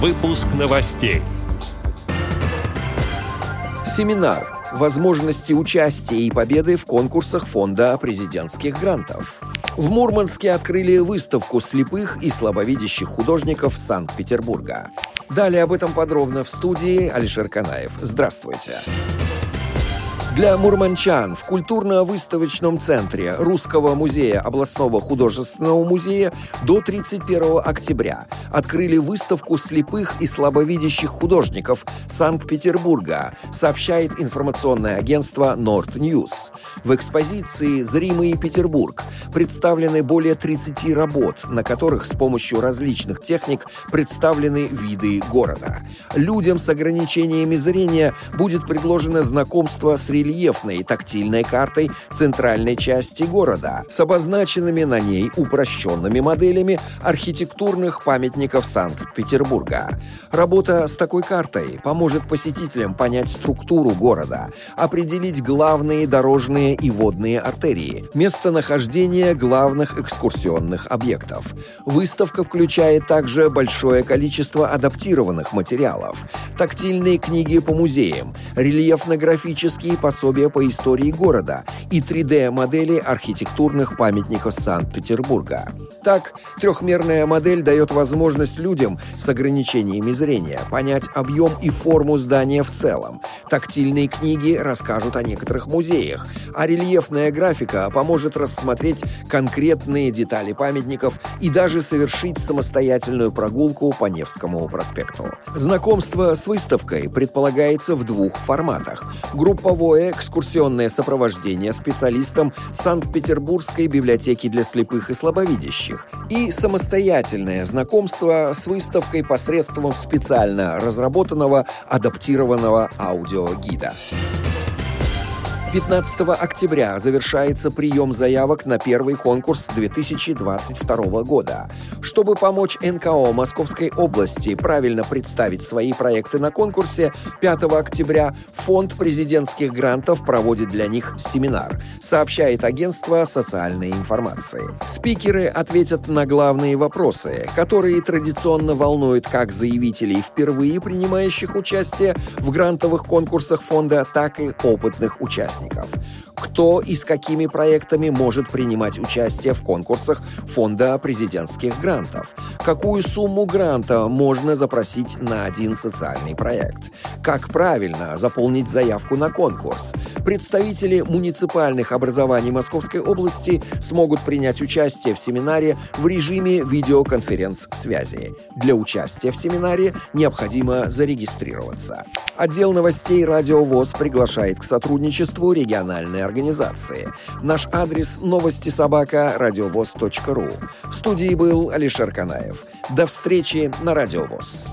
Выпуск новостей. Семинар. Возможности участия и победы в конкурсах Фонда президентских грантов. В Мурманске открыли выставку слепых и слабовидящих художников Санкт-Петербурга. Далее об этом подробно в студии Алишер Канаев. Здравствуйте. Здравствуйте. Для мурманчан в культурно-выставочном центре Русского музея областного художественного музея до 31 октября открыли выставку слепых и слабовидящих художников Санкт-Петербурга, сообщает информационное агентство Nord News. В экспозиции «Зримый Петербург» представлены более 30 работ, на которых с помощью различных техник представлены виды города. Людям с ограничениями зрения будет предложено знакомство с религией рельефной тактильной картой центральной части города с обозначенными на ней упрощенными моделями архитектурных памятников Санкт-Петербурга. Работа с такой картой поможет посетителям понять структуру города, определить главные дорожные и водные артерии, местонахождение главных экскурсионных объектов. Выставка включает также большое количество адаптированных материалов, тактильные книги по музеям, рельефно-графические пособия по истории города и 3D-модели архитектурных памятников Санкт-Петербурга. Так, трехмерная модель дает возможность людям с ограничениями зрения понять объем и форму здания в целом. Тактильные книги расскажут о некоторых музеях, а рельефная графика поможет рассмотреть конкретные детали памятников и даже совершить самостоятельную прогулку по Невскому проспекту. Знакомство с выставкой предполагается в двух форматах. Групповое экскурсионное сопровождение специалистам Санкт-Петербургской библиотеки для слепых и слабовидящих и самостоятельное знакомство с выставкой посредством специально разработанного адаптированного аудиогида. 15 октября завершается прием заявок на первый конкурс 2022 года. Чтобы помочь НКО Московской области правильно представить свои проекты на конкурсе, 5 октября Фонд президентских грантов проводит для них семинар, сообщает агентство социальной информации. Спикеры ответят на главные вопросы, которые традиционно волнуют как заявителей, впервые принимающих участие в грантовых конкурсах фонда, так и опытных участников участников. Кто и с какими проектами может принимать участие в конкурсах фонда президентских грантов? Какую сумму гранта можно запросить на один социальный проект? Как правильно заполнить заявку на конкурс? Представители муниципальных образований Московской области смогут принять участие в семинаре в режиме видеоконференц-связи. Для участия в семинаре необходимо зарегистрироваться. Отдел новостей «Радио ВОЗ» приглашает к сотрудничеству региональной организации. Наш адрес новости собака радиовоз.ру. В студии был Алишер Канаев. До встречи на Радио ВОЗ.